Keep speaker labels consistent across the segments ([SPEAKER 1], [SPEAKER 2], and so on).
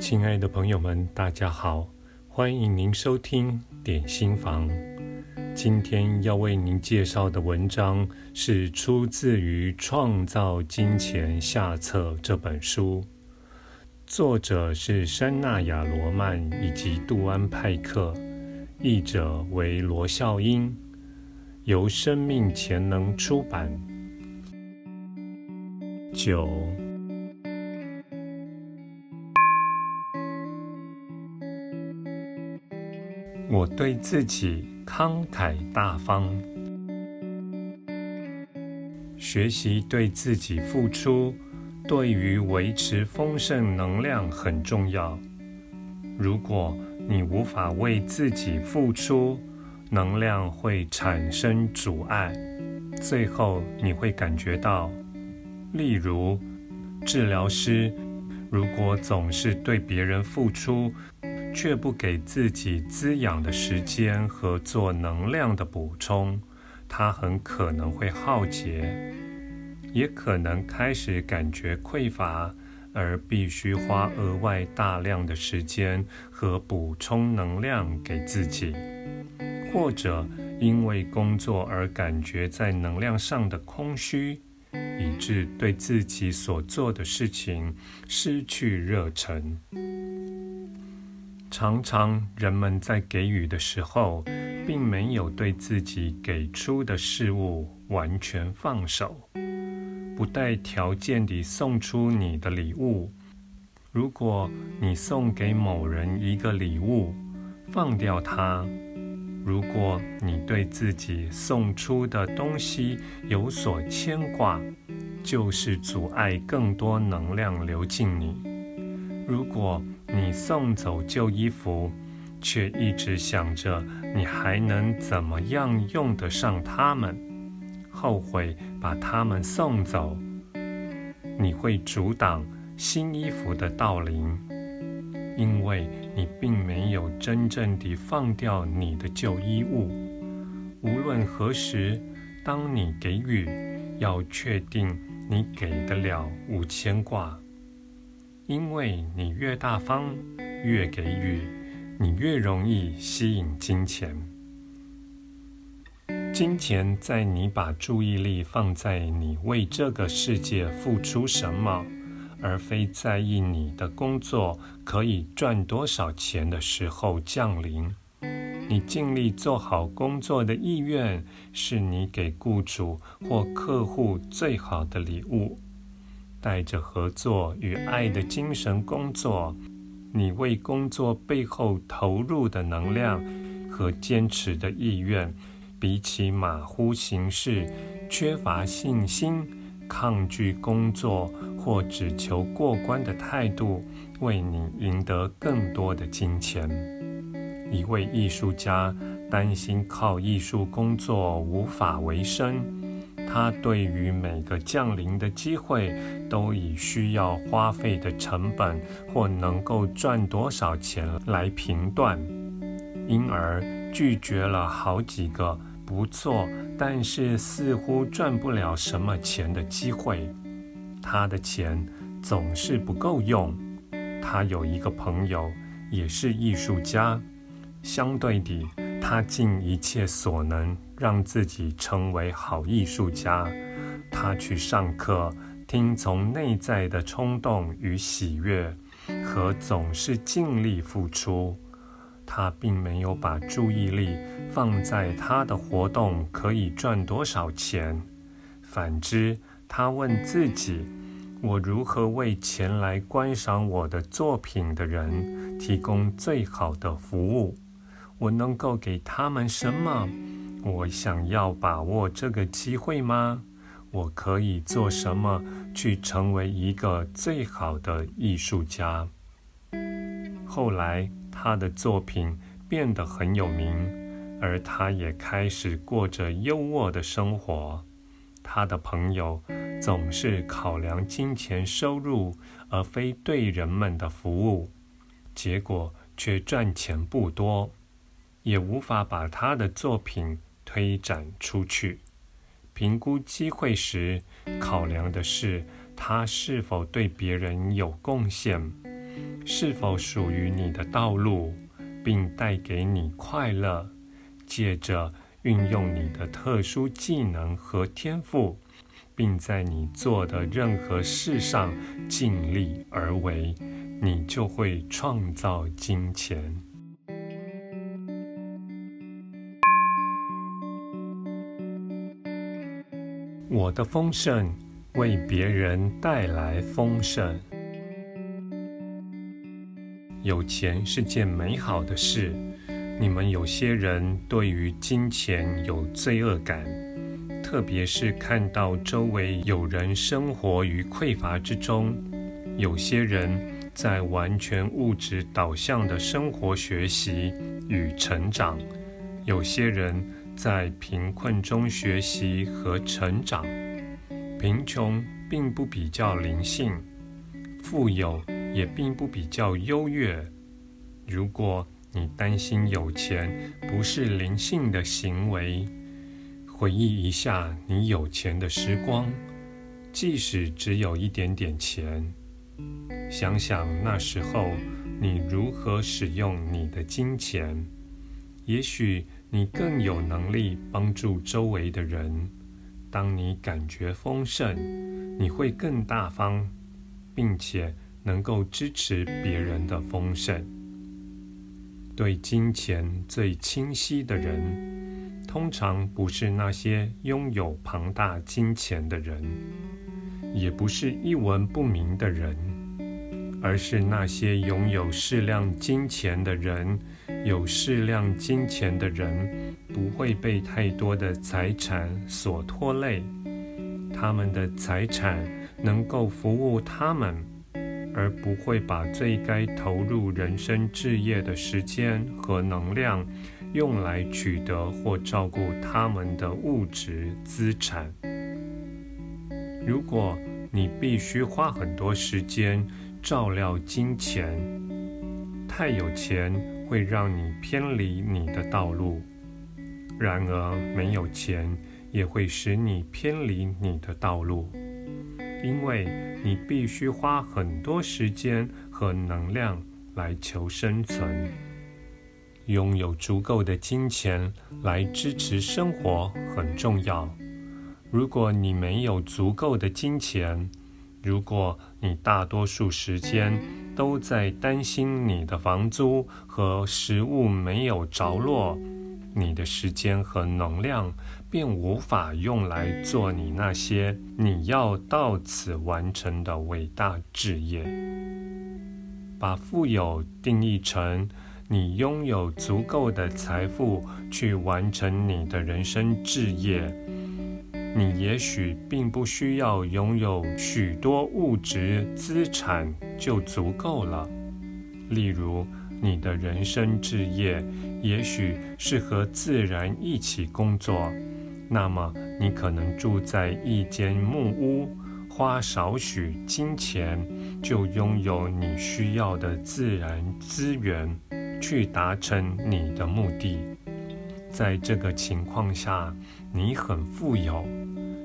[SPEAKER 1] 亲爱的朋友们，大家好，欢迎您收听点心房。今天要为您介绍的文章是出自于《创造金钱下册》这本书，作者是山纳亚罗曼以及杜安派克，译者为罗孝英，由生命潜能出版。九。我对自己慷慨大方，学习对自己付出，对于维持丰盛能量很重要。如果你无法为自己付出，能量会产生阻碍，最后你会感觉到，例如，治疗师如果总是对别人付出，却不给自己滋养的时间和做能量的补充，它很可能会耗竭，也可能开始感觉匮乏，而必须花额外大量的时间和补充能量给自己，或者因为工作而感觉在能量上的空虚，以致对自己所做的事情失去热忱。常常人们在给予的时候，并没有对自己给出的事物完全放手，不带条件地送出你的礼物。如果你送给某人一个礼物，放掉它；如果你对自己送出的东西有所牵挂，就是阻碍更多能量流进你。如果你送走旧衣服，却一直想着你还能怎么样用得上它们，后悔把它们送走，你会阻挡新衣服的到临，因为你并没有真正地放掉你的旧衣物。无论何时，当你给予，要确定你给得了无牵挂。因为你越大方，越给予，你越容易吸引金钱。金钱在你把注意力放在你为这个世界付出什么，而非在意你的工作可以赚多少钱的时候降临。你尽力做好工作的意愿，是你给雇主或客户最好的礼物。带着合作与爱的精神工作，你为工作背后投入的能量和坚持的意愿，比起马虎行事、缺乏信心、抗拒工作或只求过关的态度，为你赢得更多的金钱。一位艺术家担心靠艺术工作无法维生。他对于每个降临的机会，都以需要花费的成本或能够赚多少钱来评断，因而拒绝了好几个不错，但是似乎赚不了什么钱的机会。他的钱总是不够用。他有一个朋友，也是艺术家，相对地，他尽一切所能。让自己成为好艺术家，他去上课，听从内在的冲动与喜悦，和总是尽力付出。他并没有把注意力放在他的活动可以赚多少钱。反之，他问自己：我如何为前来观赏我的作品的人提供最好的服务？我能够给他们什么？我想要把握这个机会吗？我可以做什么去成为一个最好的艺术家？后来，他的作品变得很有名，而他也开始过着优渥的生活。他的朋友总是考量金钱收入，而非对人们的服务，结果却赚钱不多，也无法把他的作品。推展出去，评估机会时，考量的是他是否对别人有贡献，是否属于你的道路，并带给你快乐。借着运用你的特殊技能和天赋，并在你做的任何事上尽力而为，你就会创造金钱。我的丰盛为别人带来丰盛。有钱是件美好的事。你们有些人对于金钱有罪恶感，特别是看到周围有人生活于匮乏之中。有些人在完全物质导向的生活学习与成长，有些人。在贫困中学习和成长，贫穷并不比较灵性，富有也并不比较优越。如果你担心有钱不是灵性的行为，回忆一下你有钱的时光，即使只有一点点钱，想想那时候你如何使用你的金钱，也许。你更有能力帮助周围的人。当你感觉丰盛，你会更大方，并且能够支持别人的丰盛。对金钱最清晰的人，通常不是那些拥有庞大金钱的人，也不是一文不名的人，而是那些拥有适量金钱的人。有适量金钱的人不会被太多的财产所拖累，他们的财产能够服务他们，而不会把最该投入人生置业的时间和能量用来取得或照顾他们的物质资产。如果你必须花很多时间照料金钱，太有钱。会让你偏离你的道路，然而没有钱也会使你偏离你的道路，因为你必须花很多时间和能量来求生存。拥有足够的金钱来支持生活很重要。如果你没有足够的金钱，如果你大多数时间都在担心你的房租和食物没有着落，你的时间和能量便无法用来做你那些你要到此完成的伟大志业。把富有定义成你拥有足够的财富去完成你的人生志业。你也许并不需要拥有许多物质资产就足够了。例如，你的人生置业也许是和自然一起工作，那么你可能住在一间木屋，花少许金钱就拥有你需要的自然资源，去达成你的目的。在这个情况下，你很富有。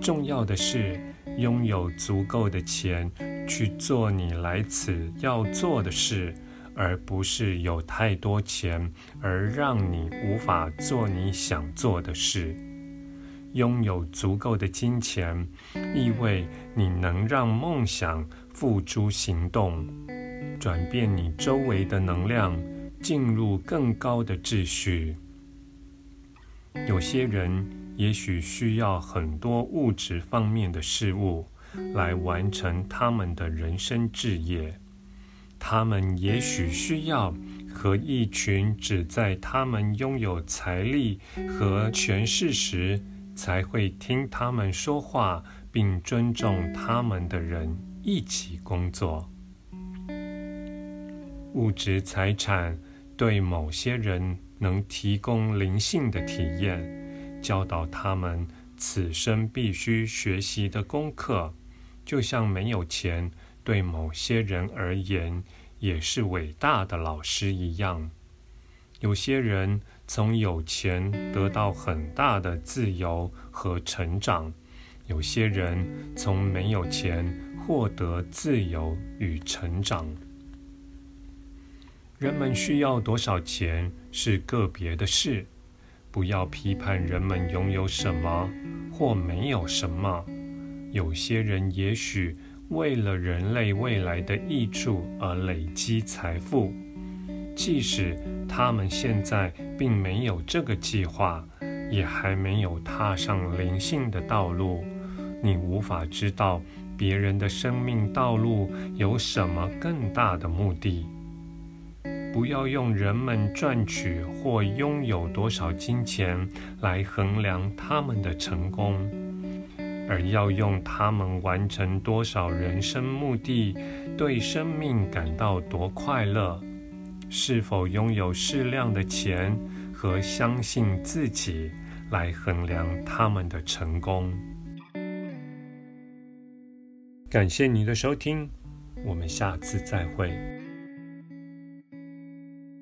[SPEAKER 1] 重要的是拥有足够的钱去做你来此要做的事，而不是有太多钱而让你无法做你想做的事。拥有足够的金钱，意味你能让梦想付诸行动，转变你周围的能量，进入更高的秩序。有些人也许需要很多物质方面的事物来完成他们的人生志业。他们也许需要和一群只在他们拥有财力和权势时才会听他们说话并尊重他们的人一起工作。物质财产对某些人，能提供灵性的体验，教导他们此生必须学习的功课，就像没有钱对某些人而言也是伟大的老师一样。有些人从有钱得到很大的自由和成长，有些人从没有钱获得自由与成长。人们需要多少钱是个别的事，不要批判人们拥有什么或没有什么。有些人也许为了人类未来的益处而累积财富，即使他们现在并没有这个计划，也还没有踏上灵性的道路。你无法知道别人的生命道路有什么更大的目的。不要用人们赚取或拥有多少金钱来衡量他们的成功，而要用他们完成多少人生目的、对生命感到多快乐、是否拥有适量的钱和相信自己来衡量他们的成功。感谢你的收听，我们下次再会。